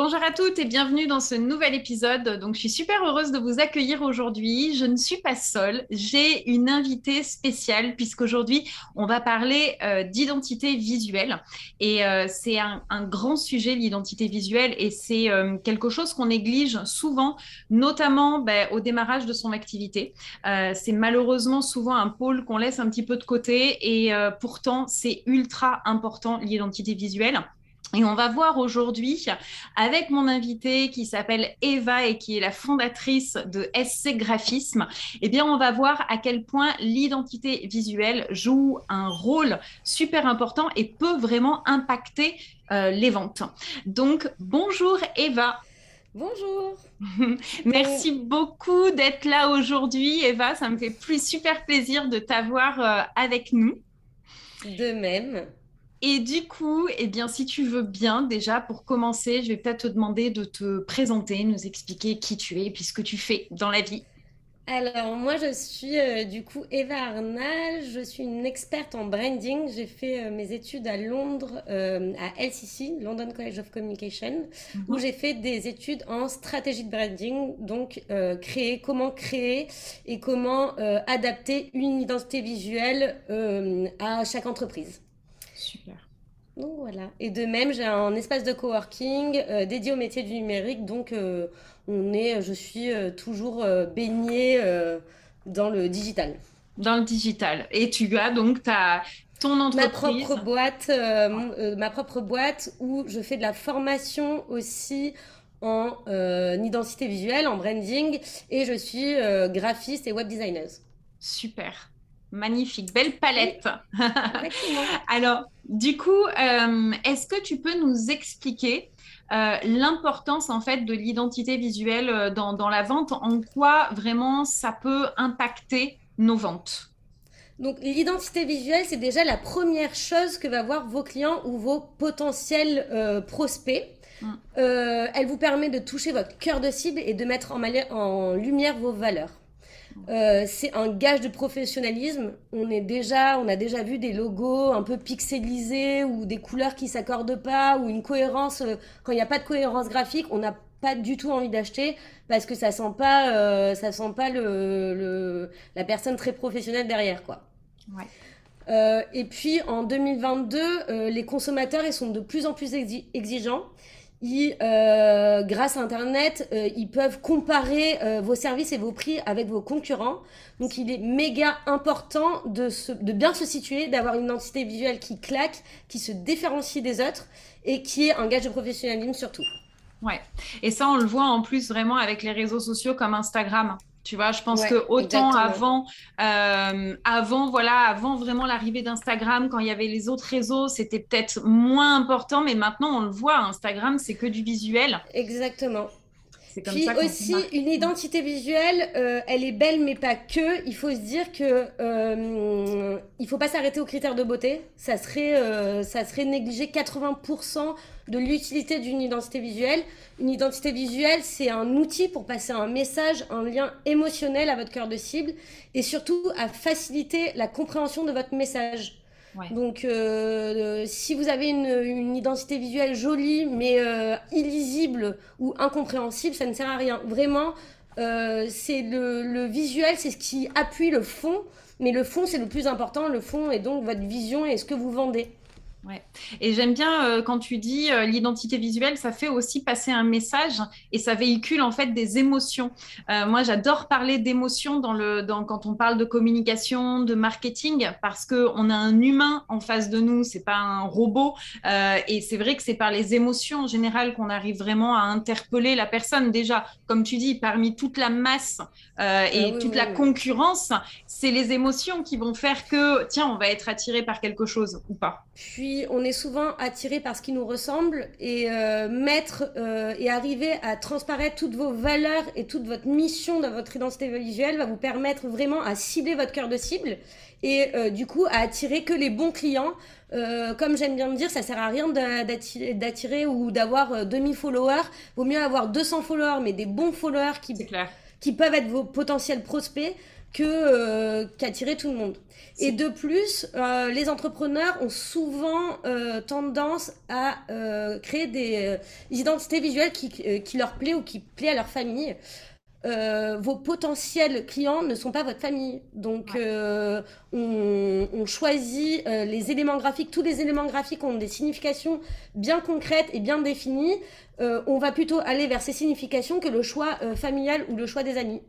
Bonjour à toutes et bienvenue dans ce nouvel épisode. Donc, je suis super heureuse de vous accueillir aujourd'hui. Je ne suis pas seule. J'ai une invitée spéciale puisqu'aujourd'hui, on va parler euh, d'identité visuelle. Et euh, c'est un, grand sujet, l'identité visuelle. Et c'est euh, quelque chose qu'on néglige souvent, notamment ben, au démarrage de son activité. c'est malheureusement souvent un pôle qu'on laisse un petit peu de côté. Et pourtant, c'est ultra important, l'identité visuelle. Et on va voir aujourd'hui avec mon invité qui s'appelle Eva et qui est la fondatrice de SC Graphisme, eh bien on va voir à quel point l'identité visuelle joue un rôle super important et peut vraiment impacter euh, les ventes. Donc bonjour Eva. Bonjour. Merci beaucoup d'être là aujourd'hui Eva, ça me fait plus super plaisir de t'avoir euh, avec nous. De même. Et du coup, eh bien, si tu veux bien, déjà, pour commencer, je vais peut-être te demander de te présenter, nous expliquer qui tu es et puis ce que tu fais dans la vie. Alors, moi, je suis euh, du coup Eva Arnal. Je suis une experte en branding. J'ai fait euh, mes études à Londres, euh, à LCC, London College of Communication, où mhm. j'ai fait des études en stratégie de branding. Donc, créer, comment créer et comment adapter une identité visuelle à chaque entreprise. Super. Donc voilà. Et de même, j'ai un espace de coworking euh, dédié au métier du numérique. Donc, euh, on est, je suis euh, toujours baignée dans le digital. Dans le digital. Et tu as donc ta, ton entreprise. Ma propre boîte, ma propre boîte où je fais de la formation aussi en identité visuelle, en branding, et je suis graphiste et web designer. Super. Magnifique, belle palette. Alors, du coup, euh, est-ce que tu peux nous expliquer euh, l'importance en fait de l'identité visuelle euh, dans, dans, la vente? En quoi vraiment ça peut impacter nos ventes? Donc l'identité visuelle, c'est déjà la première chose que va voir vos clients ou vos potentiels prospects. Mm. elle vous permet de toucher votre cœur de cible et de mettre en, en lumière vos valeurs. Euh, c'est un gage de professionnalisme. On est déjà, on a déjà vu des logos un peu pixelisés ou des couleurs qui s'accordent pas ou une cohérence. Euh, quand il n'y a pas de cohérence graphique, on n'a pas du tout envie d'acheter parce que ça sent pas, euh, ça sent pas le, la personne très professionnelle derrière, quoi. et puis en 2022, les consommateurs ils sont de plus en plus exigeants euh, grâce à Internet, euh, ils peuvent comparer euh, vos services et vos prix avec vos concurrents. Donc, il est méga important de, de bien se situer, d'avoir une identité visuelle qui claque, qui se différencie des autres et qui est un gage de professionnalisme surtout. Ouais. Et ça, on le voit en plus vraiment avec les réseaux sociaux comme Instagram. Tu vois, je pense que autant avant, euh, avant, voilà, avant vraiment l'arrivée d'Instagram, quand il y avait les autres réseaux, c'était peut-être moins important, mais maintenant on le voit, Instagram, c'est que du visuel. Exactement. Puis aussi, une identité visuelle, euh, elle est belle, mais pas que. Il faut se dire que euh, il faut pas s'arrêter aux critères de beauté. Ça serait, euh, ça serait négliger 80% de l'utilité d'une identité visuelle. Une identité visuelle, c'est un outil pour passer un message, un lien émotionnel à votre cœur de cible et surtout à faciliter la compréhension de votre message. Donc, euh, si vous avez une, identité visuelle jolie, mais euh, illisible ou incompréhensible, ça ne sert à rien. Vraiment, euh, c'est le, le, visuel, c'est ce qui appuie le fond, mais le fond, c'est le plus important. Le fond est donc votre vision et ce que vous vendez. Ouais. Et j'aime bien euh, quand tu dis euh, l'identité visuelle, ça fait aussi passer un message et ça véhicule en fait des émotions. Euh, moi, j'adore parler d'émotions dans le, dans, quand on parle de communication, de marketing, parce que on a un humain en face de nous, c'est pas un robot. et c'est vrai que c'est par les émotions en général qu'on arrive vraiment à interpeller la personne. Déjà, comme tu dis, parmi toute la masse et ah toute la concurrence, c'est les émotions qui vont faire que tiens, on va être attiré par quelque chose ou pas. Puis on est souvent attiré par ce qui nous ressemble et euh, mettre euh, et arriver à transparaître toutes vos valeurs et toute votre mission dans votre identité visuelle va vous permettre vraiment à cibler votre cœur de cible et euh, du coup à attirer que les bons clients. comme j'aime bien me dire, ça sert à rien d'attirer ou d'avoir 2000 followers. Vaut mieux avoir 200 followers, mais des bons followers qui, qui peuvent être vos potentiels prospects que qu'attirer tout le monde. Et de plus, les entrepreneurs ont souvent tendance à créer des, identités visuelles qui, qui, leur plaît ou qui plaît à leur famille. Euh, vos potentiels clients ne sont pas votre famille. Donc, euh, on, choisit euh, les éléments graphiques. Tous les éléments graphiques ont des significations bien concrètes et bien définies. on va plutôt aller vers ces significations que le choix familial ou le choix des amis.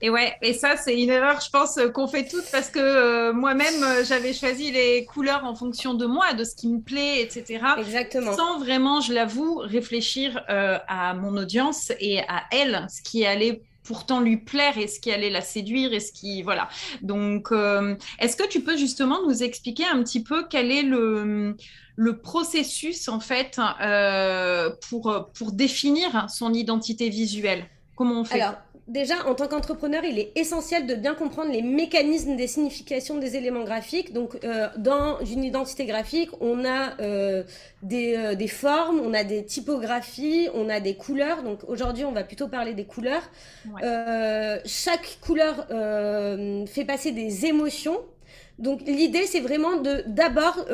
Et ouais, et ça, c'est une erreur, je pense, qu'on fait toutes parce que moi-même, j'avais choisi les couleurs en fonction de moi, de ce qui me plaît, etc. Exactement. Sans vraiment, je l'avoue, réfléchir à mon audience et à elle, ce qui allait pourtant lui plaire et ce qui allait la séduire et ce qui voilà. Donc, euh, est-ce que tu peux justement nous expliquer un petit peu quel est le le processus en fait euh, pour pour définir son identité visuelle? Comment on fait? Déjà, en tant qu'entrepreneur, il est essentiel de bien comprendre les mécanismes des significations des éléments graphiques. Donc, euh, dans une identité graphique, on a euh, des, euh, des, formes, on a des typographies, on a des couleurs. Donc, aujourd'hui, on va plutôt parler des couleurs. chaque couleur fait passer des émotions. Donc, l'idée, c'est vraiment de d'abord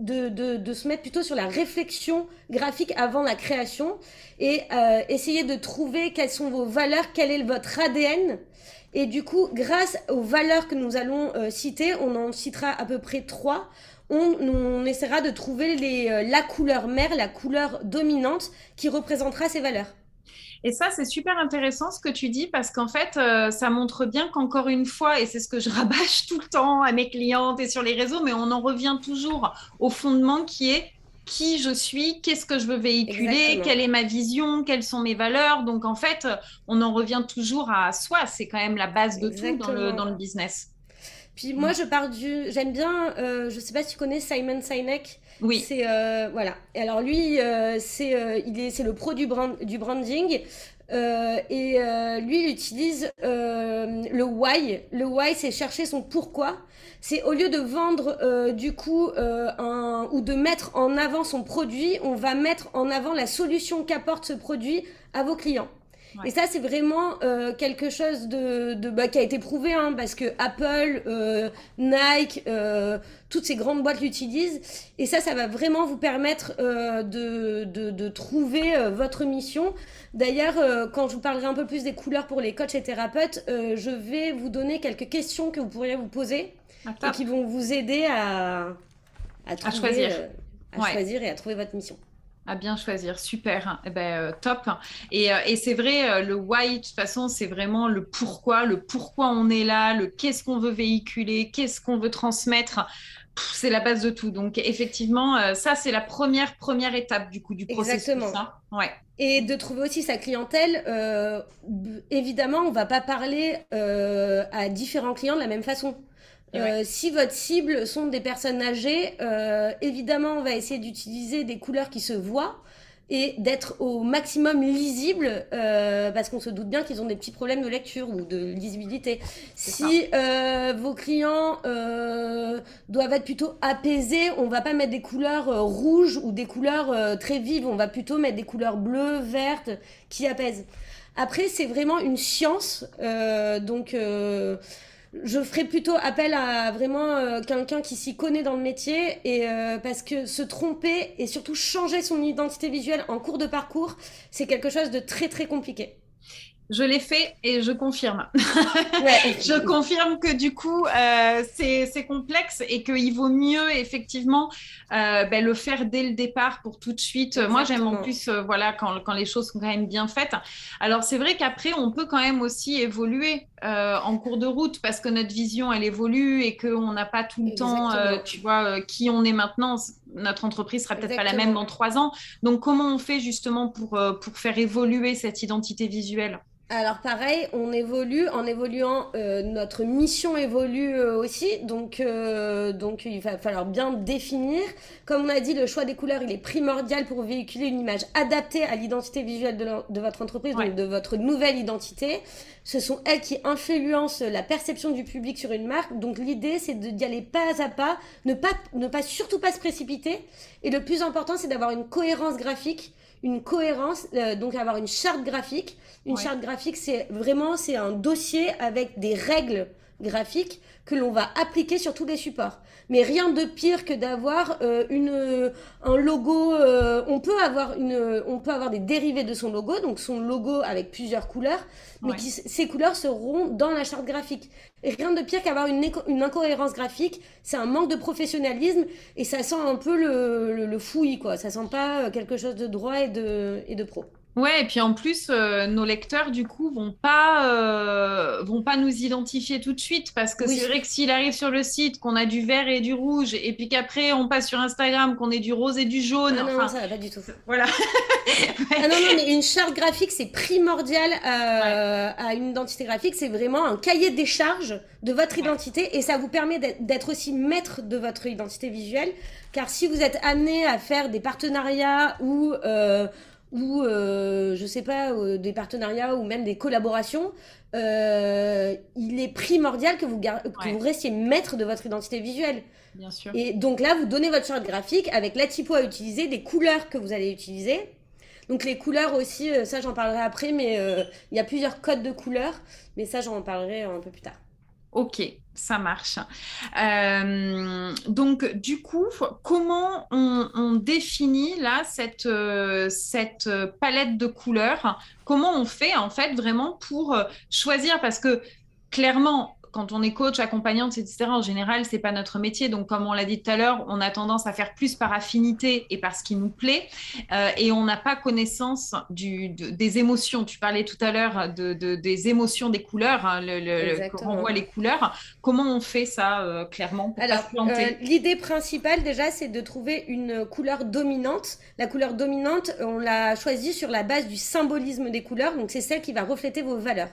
de, de, se mettre plutôt sur la réflexion graphique avant la création et euh, essayer de trouver quelles sont vos valeurs, quel est votre ADN. Et du coup, grâce aux valeurs que nous allons euh, citer, on en citera à peu près trois, on, essaiera de trouver euh, la couleur mère, la couleur dominante qui représentera ces valeurs. Et ça, c'est super intéressant ce que tu dis parce qu'en fait, euh, ça montre bien qu'encore une fois, et c'est ce que je rabâche tout le temps à mes clientes et sur les réseaux, mais on en revient toujours au fondement qui est qui je suis, qu'est-ce que je veux véhiculer, quelle est ma vision, quelles sont mes valeurs. Donc en fait, on en revient toujours à soi. C'est quand même la base de tout dans le, dans le business. Puis moi, je pars du. J'aime bien, euh, je sais pas si tu connais Simon Sinek. Oui. C'est euh, voilà. Et alors lui, euh, c'est euh, il est c'est le pro du brand du branding. et lui, il utilise le why. Le why, c'est chercher son pourquoi. C'est au lieu de vendre du coup un, ou de mettre en avant son produit, on va mettre en avant la solution qu'apporte ce produit à vos clients. Et ça, c'est vraiment euh, quelque chose de, de bah, qui a été prouvé, hein, parce que Apple, euh, Nike, euh, toutes ces grandes boîtes l'utilisent. Et ça, ça va vraiment vous permettre de, de, de, trouver votre mission. D'ailleurs, quand je vous parlerai un peu plus des couleurs pour les coachs et thérapeutes, je vais vous donner quelques questions que vous pourriez vous poser ah, et qui vont vous aider à, à, trouver, à choisir. à choisir et à trouver votre mission. À bien choisir, super, eh ben, euh, top. Et, euh, et c'est vrai, euh, le why, de toute façon, c'est vraiment le pourquoi, le pourquoi on est là, le qu'est-ce qu'on veut véhiculer, qu'est-ce qu'on veut transmettre. C'est la base de tout. Donc, effectivement, ça, c'est la première, première étape du coup du processus. Exactement. Hein. Ouais. Et de trouver aussi sa clientèle. évidemment, on va pas parler à différents clients de la même façon. Euh, si votre cible sont des personnes âgées, euh, évidemment, on va essayer d'utiliser des couleurs qui se voient et d'être au maximum lisible euh, parce qu'on se doute bien qu'ils ont des petits problèmes de lecture ou de lisibilité. Si euh, vos clients euh, doivent être plutôt apaisés, on va pas mettre des couleurs euh, rouges ou des couleurs très vives, on va plutôt mettre des couleurs bleues, vertes qui apaisent. Après, c'est vraiment une science, donc je ferai plutôt appel à vraiment euh, quelqu'un qui s'y connaît dans le métier et euh, parce que se tromper et surtout changer son identité visuelle en cours de parcours, c'est quelque chose de très très compliqué. Je l'ai fait et je confirme. je confirme que du coup, euh, c'est complexe et qu'il vaut mieux effectivement euh, ben, le faire dès le départ pour tout de suite. Moi, j'aime en plus euh, voilà, quand, quand, les choses sont quand même bien faites. Alors, c'est vrai qu'après, on peut quand même aussi évoluer euh, en cours de route parce que notre vision, elle évolue et qu'on n'a pas tout le temps, euh, tu vois, qui on est maintenant. Notre entreprise sera peut-être pas la même dans trois ans. Donc, comment on fait justement pour, pour faire évoluer cette identité visuelle? Alors pareil, on évolue, en évoluant, euh, notre mission évolue euh, aussi, donc, euh, donc il va falloir bien définir. Comme on a dit, le choix des couleurs, il est primordial pour véhiculer une image adaptée à l'identité visuelle de, votre entreprise, donc de votre nouvelle identité. Ce sont elles qui influencent la perception du public sur une marque, donc l'idée c'est d'y aller pas à pas, ne pas, ne pas surtout pas se précipiter, et le plus important c'est d'avoir une cohérence graphique une cohérence, euh, donc avoir une charte graphique. Une charte graphique, c'est vraiment c'est un dossier avec des règles graphiques que l'on va appliquer sur tous les supports. Mais rien de pire que d'avoir euh, une un logo. Euh, on peut avoir une, on peut avoir des dérivés de son logo, donc son logo avec plusieurs couleurs, mais qui, ces couleurs seront dans la charte graphique. Et rien de pire qu'avoir une, une incohérence graphique. C'est un manque de professionnalisme et ça sent un peu le, le, le fouillis, quoi. Ça sent pas quelque chose de droit et de, et de pro. Ouais, et puis en plus, euh, nos lecteurs, du coup, vont pas, euh, vont pas nous identifier tout de suite parce que c'est vrai que s'il arrive sur le site, qu'on a du vert et du rouge, et puis qu'après on passe sur Instagram, qu'on ait du rose et du jaune. Ah non, ça va pas du tout. Voilà. ah non, non, mais une charte graphique, c'est primordial euh, à une identité graphique. C'est vraiment un cahier des charges de votre identité et ça vous permet d'être aussi maître de votre identité visuelle. Car si vous êtes amené à faire des partenariats ou ou euh, je sais pas euh, des partenariats ou même des collaborations, euh, il est primordial que vous, que vous restiez maître de votre identité visuelle. Bien sûr. Et donc là, vous donnez votre charte graphique avec la typo à utiliser, des couleurs que vous allez utiliser. Donc les couleurs aussi, euh, ça j'en parlerai après, mais euh, il y a plusieurs codes de couleurs, mais ça j'en parlerai un peu plus tard. Ok, ça marche. Euh, donc, du coup, comment on, définit là cette, euh, cette palette de couleurs? Comment on fait en fait vraiment pour euh, choisir? Parce que clairement, quand on est coach, accompagnante, etc., en général, c'est pas notre métier. Donc, comme on l'a dit tout à l'heure, on a tendance à faire plus par affinité et par ce qui nous plaît. Euh, et on n'a pas connaissance du, des émotions. Tu parlais tout à l'heure de, des émotions des couleurs, hein, le, on voit les couleurs. Comment on fait ça euh, clairement Alors, euh, l'idée principale, déjà, c'est de trouver une couleur dominante. La couleur dominante, on l'a choisie sur la base du symbolisme des couleurs. Donc, c'est celle qui va refléter vos valeurs.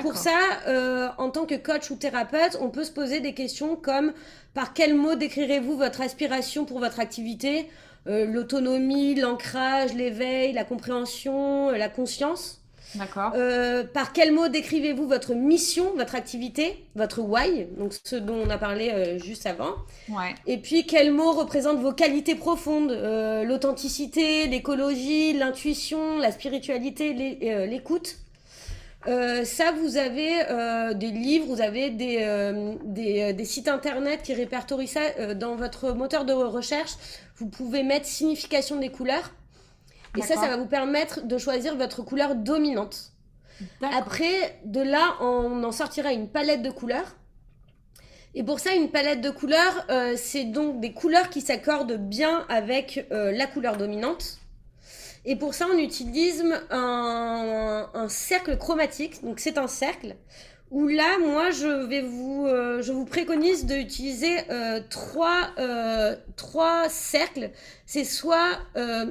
Pour ça, euh, en tant que coach ou thérapeute, on peut se poser des questions comme par quel mot décrirez-vous votre aspiration pour votre activité? Euh, L'autonomie, l'ancrage, l'éveil, la compréhension, la conscience D'accord. Euh, par quel mot décrivez-vous votre mission, votre activité, votre why, donc ce dont on a parlé juste avant? Ouais. Et puis quel mot représente vos qualités profondes, l'authenticité, l'écologie, l'intuition, la spiritualité, l'écoute. Euh, ça, vous avez euh, des livres, vous avez des, euh, des, des, sites internet qui répertorient ça dans votre moteur de recherche. Vous pouvez mettre signification des couleurs. Et ça, ça va vous permettre de choisir votre couleur dominante. Après, de là, on en sortira une palette de couleurs. Et pour ça, une palette de couleurs, c'est donc des couleurs qui s'accordent bien avec la couleur dominante. Et pour ça, on utilise un, cercle chromatique. Donc, c'est un cercle où là, moi, je vais vous, euh, je vous préconise d'utiliser euh, trois, euh, trois cercles. C'est soit,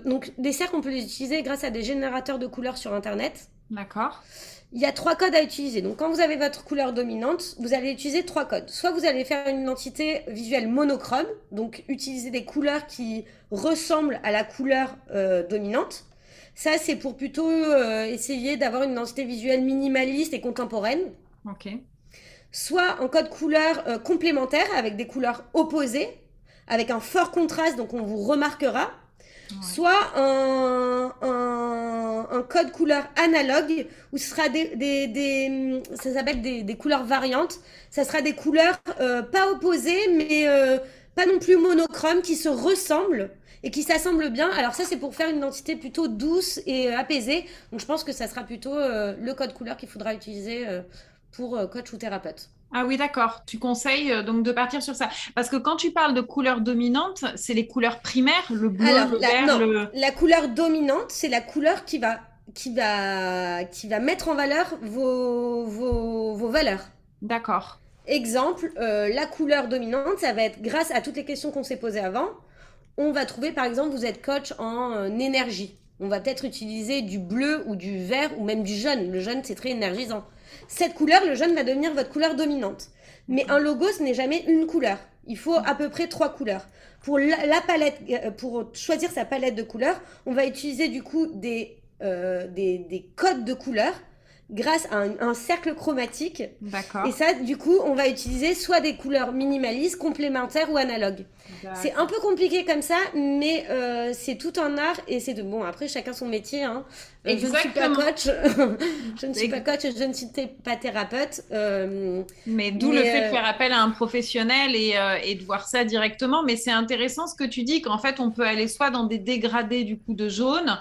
donc, des cercles, on peut les utiliser grâce à des générateurs de couleurs sur Internet. D'accord. Il y a trois codes à utiliser. Donc, quand vous avez votre couleur dominante, vous allez utiliser trois codes. Soit vous allez faire une identité visuelle monochrome, donc utiliser des couleurs qui ressemblent à la couleur euh, dominante. Ça, c'est pour plutôt euh, essayer d'avoir une identité visuelle minimaliste et contemporaine. Ok. Soit un code couleur euh, complémentaire avec des couleurs opposées, avec un fort contraste, donc on vous remarquera soit un, un, code couleur analogue où ce sera des, des, des ça s'appelle des, des, couleurs variantes. Ça sera des couleurs euh, pas opposées, mais euh, pas non plus monochromes, qui se ressemblent et qui s'assemblent bien. Alors ça, c'est pour faire une identité plutôt douce et euh, apaisée. Donc je pense que ça sera plutôt le code couleur qu'il faudra utiliser pour coach ou thérapeute. Ah oui, d'accord. Tu conseilles euh, donc de partir sur ça. Parce que quand tu parles de couleurs dominantes, c'est les couleurs primaires, le bleu, le la, vert, non, La couleur dominante, c'est la couleur qui va, qui, va, qui va mettre en valeur vos, vos, vos valeurs. D'accord. Exemple, euh, la couleur dominante, ça va être grâce à toutes les questions qu'on s'est posées avant. On va trouver, par exemple, vous êtes coach en euh, énergie. On va peut-être utiliser du bleu ou du vert ou même du jaune. Le jaune, c'est très énergisant cette couleur, le jaune va devenir votre couleur dominante. Mais un logo, ce n'est jamais une couleur. Il faut à peu près trois couleurs. Pour la, palette, euh, pour choisir sa palette de couleurs, on va utiliser du coup des, euh, des, des, codes de couleurs grâce à un, cercle chromatique. D'accord. Et ça, du coup, on va utiliser soit des couleurs minimalistes, complémentaires ou analogues. C'est un peu compliqué comme ça, mais euh, c'est tout un art et c'est de bon. Après, chacun son métier. Hein. Euh, je ne suis pas coach, je ne suis pas coach, je ne suis pas thérapeute. Euh, mais d'où le fait de faire appel à un professionnel et, et de voir ça directement. Mais c'est intéressant ce que tu dis qu'en fait, on peut aller soit dans des dégradés du coup de jaune,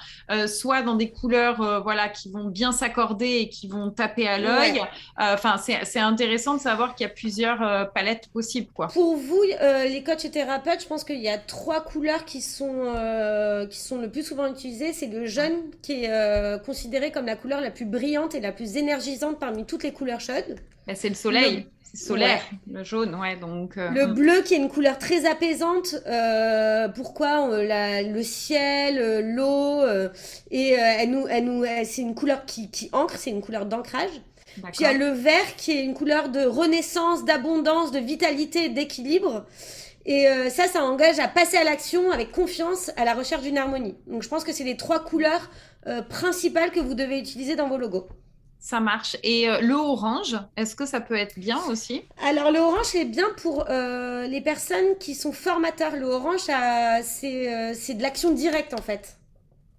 soit dans des couleurs voilà qui vont bien s'accorder et qui vont taper à l'œil. Enfin, c'est intéressant de savoir qu'il y a plusieurs palettes possibles, quoi. Pour vous, les coachs et thérapeutes je pense qu'il y a trois couleurs qui sont, euh, qui sont le plus souvent utilisées. C'est le jaune qui est euh, considéré comme la couleur la plus brillante et la plus énergisante parmi toutes les couleurs chaudes. Bah, c'est le soleil. C'est solaire, le jaune, ouais. Donc, euh, Le hmm. bleu qui est une couleur très apaisante. pourquoi Le ciel, l'eau. et elle nous, elle nous, c'est une couleur qui, qui ancre, c'est une couleur d'ancrage. Puis il y a le vert qui est une couleur de renaissance, d'abondance, de vitalité, d'équilibre. Et euh, ça, ça engage à passer à l'action avec confiance à la recherche d'une harmonie. Donc je pense que c'est les trois couleurs euh, principales que vous devez utiliser dans vos logos. Ça marche. Et euh, le orange, est-ce que ça peut être bien aussi? Alors le orange, c'est bien pour les personnes qui sont formateurs. Le orange, c'est de l'action directe en fait.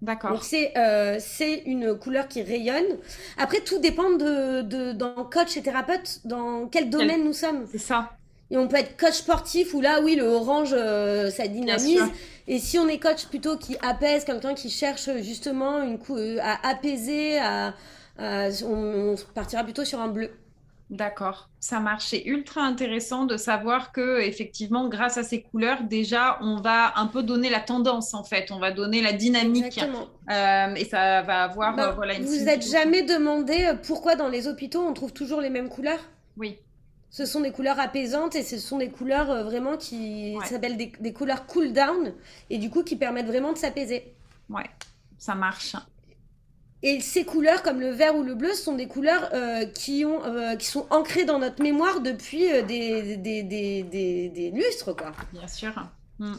D'accord. Donc c'est une couleur qui rayonne. Après, tout dépend de, de dans coach et thérapeute, dans quel domaine nous sommes. C'est ça. Et on peut être coach sportif où là, oui, le orange, euh, ça dynamise. Et si on est coach plutôt qui apaise, quelqu'un qui cherche justement une euh, à apaiser, à, on, partira plutôt sur un bleu. D'accord, ça marche. C'est ultra intéressant de savoir que effectivement, grâce à ces couleurs, déjà, on va un peu donner la tendance en fait. On va donner la dynamique euh, et ça va avoir ben, voilà. Une vous êtes jamais demandé pourquoi dans les hôpitaux on trouve toujours les mêmes couleurs? Oui. Ce sont des couleurs apaisantes et ce sont des couleurs euh, vraiment qui s'appellent des, couleurs cool down et du coup qui permettent vraiment de s'apaiser. Ouais, ça marche. Et ces couleurs, comme le vert ou le bleu, sont des couleurs euh, qui, ont, euh, qui sont ancrées dans notre mémoire depuis des, des, des, lustres, quoi. Bien sûr. Hmm.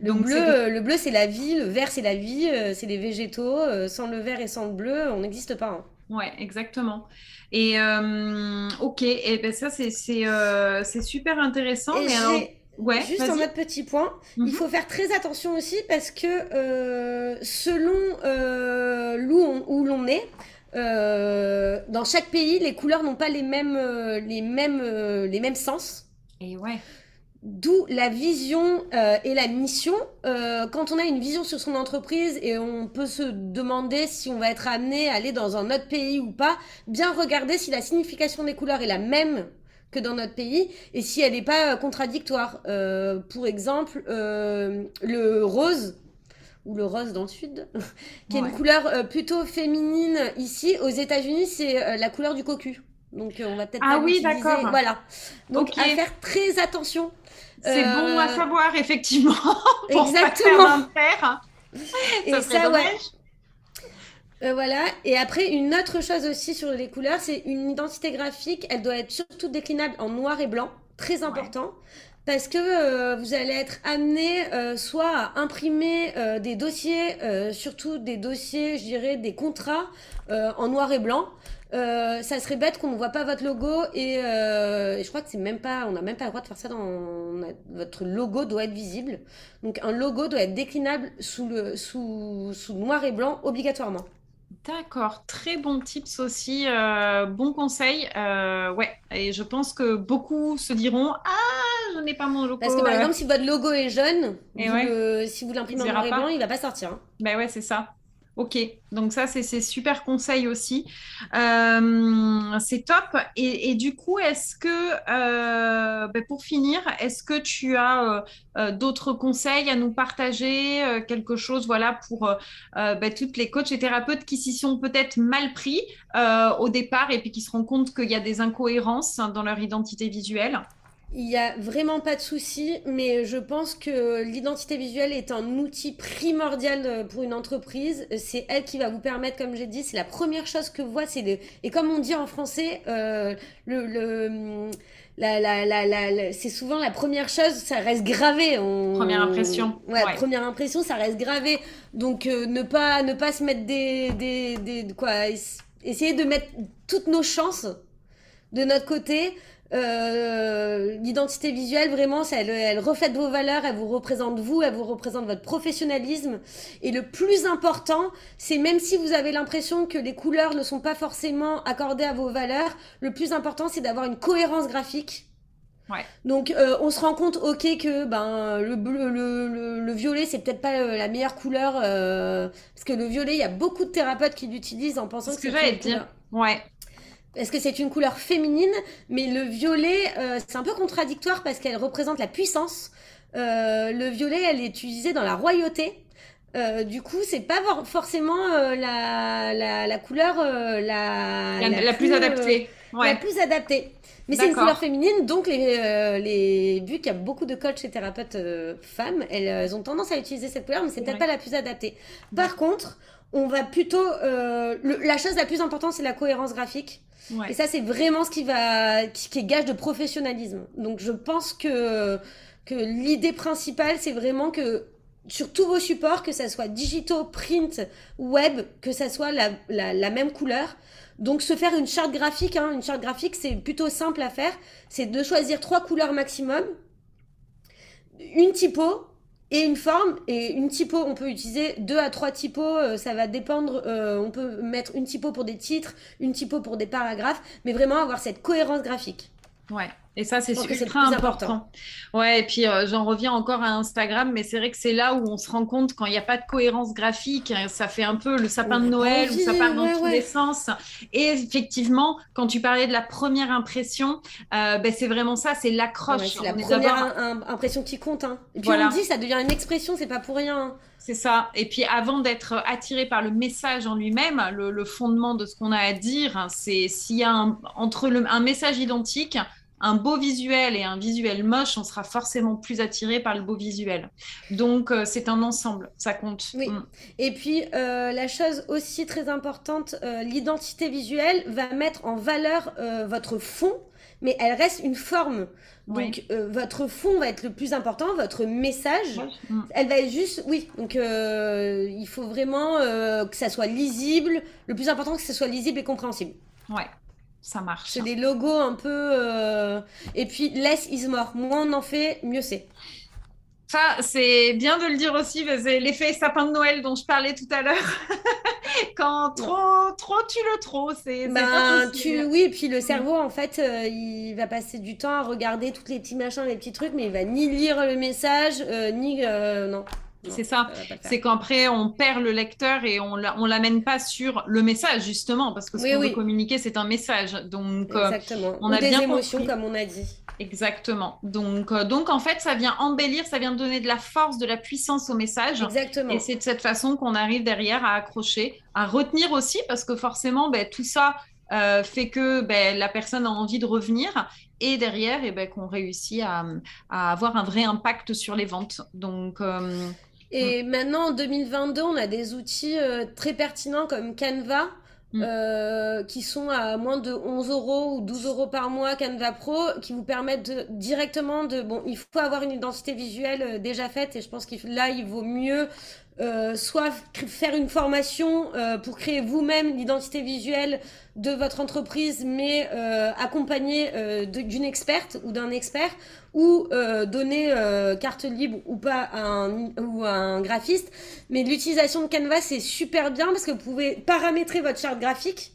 Le, bleu, le bleu, c'est la vie, le vert, c'est la vie, c'est les végétaux. sans le vert et sans le bleu, on n'existe pas. Hein. Ouais, exactement. Et euh, ok, et ben ça c'est euh, super intéressant. mais ouais, juste un autre petit point, il mhm. faut faire très attention aussi parce que euh, selon où l'on est, dans chaque pays, les couleurs n'ont pas les mêmes, les mêmes, les mêmes sens. Et ouais. D'où la vision euh, et la mission. Euh, quand on a une vision sur son entreprise et on peut se demander si on va être amené à aller dans un autre pays ou pas, bien regarder si la signification des couleurs est la même que dans notre pays et si elle n'est pas contradictoire. Euh, pour exemple, le rose ou le rose dans le sud, qui est une couleur plutôt féminine ici. Aux États-Unis, c'est la couleur du cocu. Donc on va peut-être ah oui, d'accord. Voilà. Donc à faire très attention c'est bon à euh, savoir, effectivement. Exactement. Et ça, ouais. Euh, voilà. Et après, une autre chose aussi sur les couleurs, c'est une identité graphique. Elle doit être surtout déclinable en noir et blanc. Très important. Parce que euh, vous allez être amené soit à imprimer des dossiers, surtout des dossiers, je dirais, des contrats en noir et blanc. Euh, ça serait bête qu'on ne voit pas votre logo et, euh, je crois que c'est même pas, on n'a même pas le droit de faire ça dans votre logo doit être visible. Donc un logo doit être déclinable sous le sous, sous noir et blanc obligatoirement. D'accord, très bon tips aussi, euh, bon conseil. ouais, et je pense que beaucoup se diront Ah, je n'ai pas mon logo. Parce que par exemple, si votre logo est jaune, si vous l'imprimez en noir et blanc, il va pas sortir. Hein. Ben ouais, c'est ça. Ok, donc ça c'est super conseil aussi. Euh, c'est top. Et, du coup, est-ce que, euh, ben, pour finir, est-ce que tu as euh, d'autres conseils à nous partager, quelque chose, voilà, pour ben, toutes les coachs et thérapeutes qui s'y sont peut-être mal pris au départ et puis qui se rendent compte qu'il y a des incohérences dans leur identité visuelle? Il n'y a vraiment pas de souci, mais je pense que l'identité visuelle est un outil primordial pour une entreprise. C'est elle qui va vous permettre, comme j'ai dit, c'est la première chose que vous voyez. C'est Et comme on dit en français, euh, le, le la, la, la, c'est souvent la première chose, ça reste gravé. Première impression. Ouais, première impression, ça reste gravé. Donc euh, ne pas ne pas se mettre des, des, des quoi essayer de mettre toutes nos chances de notre côté. Euh, l'identité visuelle, vraiment, elle, elle, reflète vos valeurs, elle vous représente vous, elle vous représente votre professionnalisme. Et le plus important, c'est même si vous avez l'impression que les couleurs ne sont pas forcément accordées à vos valeurs, le plus important, c'est d'avoir une cohérence graphique. Ouais. Donc euh, on se rend compte, ok, que ben le bleu, le, le, violet, c'est peut-être pas euh, la meilleure couleur euh, parce que le violet, il y a beaucoup de thérapeutes qui l'utilisent en pensant que, c'est une dire. Ouais. Parce que c'est une couleur féminine, mais le violet, c'est un peu contradictoire parce qu'elle représente la puissance. le violet, elle est utilisée dans la royauté. du coup, c'est pas forcément la, la, la, couleur la, la, la, plus, adaptée. Ouais. La plus adaptée. Mais c'est une couleur féminine, donc les, euh, les... vu qu'il y a beaucoup de coachs et thérapeutes euh, femmes, elles, ont tendance à utiliser cette couleur, mais c'est peut-être pas la plus adaptée. Par contre, on va plutôt... Euh, la chose la plus importante, c'est la cohérence graphique. Et ça, c'est vraiment ce qui, va, qui, est gage de professionnalisme. Donc je pense que, que l'idée principale, c'est vraiment que sur tous vos supports, que ça soit digitaux, print, web, que ça soit la, la, la même couleur, donc se faire une charte graphique, hein, une charte graphique c'est plutôt simple à faire, c'est de choisir trois couleurs maximum, une typo et une forme. Et une typo, on peut utiliser deux à trois typos, euh, ça va dépendre, euh, on peut mettre une typo pour des titres, une typo pour des paragraphes, mais vraiment avoir cette cohérence graphique. Ouais. Et ça, c'est ultra important. Ouais, et puis euh, j'en reviens encore à Instagram, mais c'est vrai que c'est là où on se rend compte quand il n'y a pas de cohérence graphique, hein, ça fait un peu le sapin de Noël où ça part dans tous les sens. Et effectivement, quand tu parlais de la première impression, euh, ben, c'est vraiment ça, c'est l'accroche. c'est la première impression qui compte. Hein. Et puis on dit, ça devient une expression, c'est pas pour rien. Hein. C'est ça. Et puis avant d'être attiré par le message en lui-même, le, fondement de ce qu'on a à dire, c'est s'il y a entre le, un message identique, un beau visuel et un visuel moche, on sera forcément plus attiré par le beau visuel. Donc euh, c'est un ensemble, ça compte. Oui. Mm. Et puis euh, la chose aussi très importante, euh, l'identité visuelle va mettre en valeur votre fond, mais elle reste une forme. Donc votre fond va être le plus important, votre message, mm. elle va être juste, oui. Donc il faut vraiment que ça soit lisible. Le plus important, que ça soit lisible et compréhensible. Ouais, ça marche. C'est des logos un peu. Euh, et puis, less is more. Moins on en fait, mieux c'est. Ça, c'est bien de le dire aussi, c'est l'effet sapin de Noël dont je parlais tout à l'heure. Quand trop, trop tu le trop, c'est ben, tu, Oui, et puis le cerveau, en fait, euh, il va passer du temps à regarder tous les petits machins, les petits trucs, mais il va ni lire le message, euh, ni... non. C'est ça. C'est qu'après, on perd le lecteur et on ne l'amène pas sur le message, justement, parce que ce qu'on veut communiquer, c'est un message. Donc, euh, Exactement. on a des émotions, comme on a dit. Exactement. Donc, euh, donc, en fait, ça vient embellir, ça vient donner de la force, de la puissance au message. Exactement. Et c'est de cette façon qu'on arrive derrière à accrocher, à retenir aussi, parce que forcément, ben, tout ça, euh, fait que ben, la personne a envie de revenir et derrière et ben, qu'on réussit à, avoir un vrai impact sur les ventes. Donc, et mm. maintenant, en 2022, on a des outils euh, très pertinents comme Canva. Mm. Euh, qui sont à moins de 11 euros ou 12 euros par mois Canva Pro, qui vous permettent directement de... Bon, il faut avoir une identité visuelle euh, déjà faite et je pense que là, il vaut mieux euh, soit faire une formation euh, pour créer vous-même l'identité visuelle de votre entreprise, mais euh, accompagné d'une experte ou d'un expert, ou donner carte libre ou pas à un, ou un graphiste. Mais l'utilisation de Canva, c'est super bien parce que vous pouvez paramétrer votre charte graphique.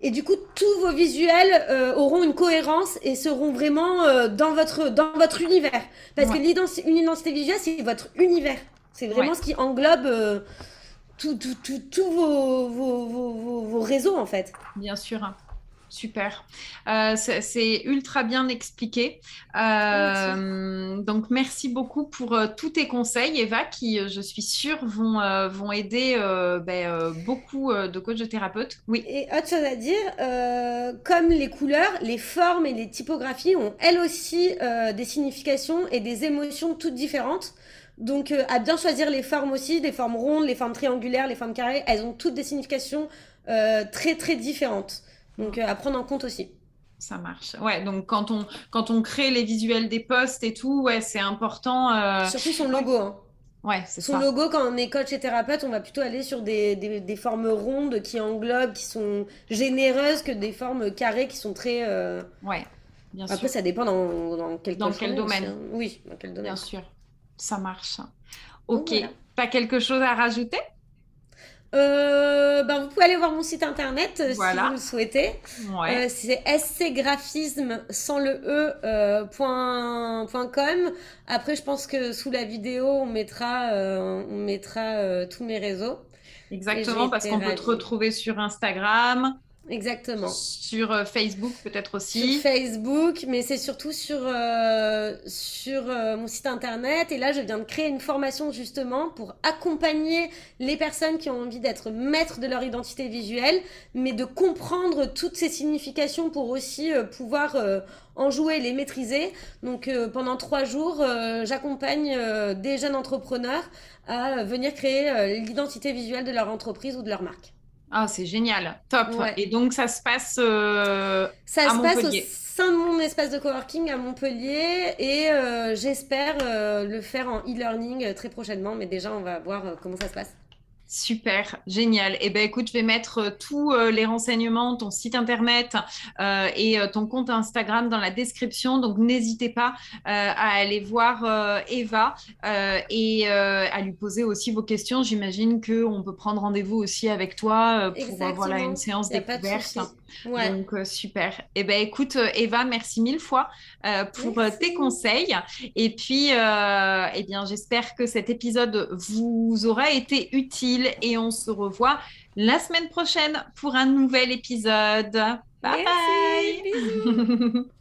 Et du coup, tous vos visuels auront une cohérence et seront vraiment dans, votre, dans votre univers. Parce que une identité visuelle, c'est votre univers. C'est vraiment ce qui englobe euh, tous vos, vos, réseaux, en fait. Bien sûr. Super. Euh, c'est ultra bien expliqué. Euh, donc, merci beaucoup pour tous tes conseils, Eva, qui, je suis sûre, vont, vont aider ben, beaucoup de coachs de thérapeutes. Oui. Et autre chose à dire, comme les couleurs, les formes et les typographies ont elles aussi des significations et des émotions toutes différentes. Donc, euh, à bien choisir les formes aussi, les formes rondes, les formes triangulaires, les formes carrées, elles ont toutes des significations euh, très très différentes. Donc, euh, à prendre en compte aussi. Ça marche. Ouais, donc quand on, quand on crée les visuels des posts et tout, ouais, c'est important. Surtout son logo. Hein. Ouais, c'est Son logo, quand on est coach et thérapeute, on va plutôt aller sur des, des, formes rondes qui englobent, qui sont généreuses, que des formes carrées qui sont très. Euh, ouais, bien Après, sûr. Après, ça dépend dans, dans quel, dans quel domaine. Hein. Oui, dans quel domaine. Bien sûr, ça marche. Ok. Pas quelque chose à rajouter? Euh, ben, vous pouvez aller voir mon site internet euh, si vous le souhaitez. Euh, c'est scgraphisme sans le e point, .com. Après, je pense que sous la vidéo, on mettra, on mettra tous mes réseaux. Exactement, parce qu'on peut te retrouver sur Instagram, Exactement. Sur euh, Facebook peut-être aussi. Sur Facebook, mais c'est surtout sur, euh, sur euh, mon site internet. Et là, je viens de créer une formation justement pour accompagner les personnes qui ont envie d'être maîtres de leur identité visuelle, mais de comprendre toutes ces significations pour aussi pouvoir en jouer, les maîtriser. Donc pendant trois jours, j'accompagne des jeunes entrepreneurs à venir créer l'identité visuelle de leur entreprise ou de leur marque. Ah, c'est génial, top. Et donc, ça se passe euh, ça se passe au sein de mon espace de coworking à Montpellier et euh, j'espère euh, le faire en e-learning très prochainement. Mais déjà, on va voir comment ça se passe. Super, génial. Eh ben écoute, je vais mettre euh, tous euh, les renseignements, ton site internet euh, et ton compte Instagram dans la description. Donc n'hésitez pas à aller voir Eva et à lui poser aussi vos questions. J'imagine qu'on peut prendre rendez-vous aussi avec toi pour voilà, une séance découverte. Donc super. Eh ben écoute, Eva, merci mille fois pour tes conseils. Et puis, eh bien, j'espère que cet épisode vous aura été utile et on se revoit la semaine prochaine pour un nouvel épisode. Bye bye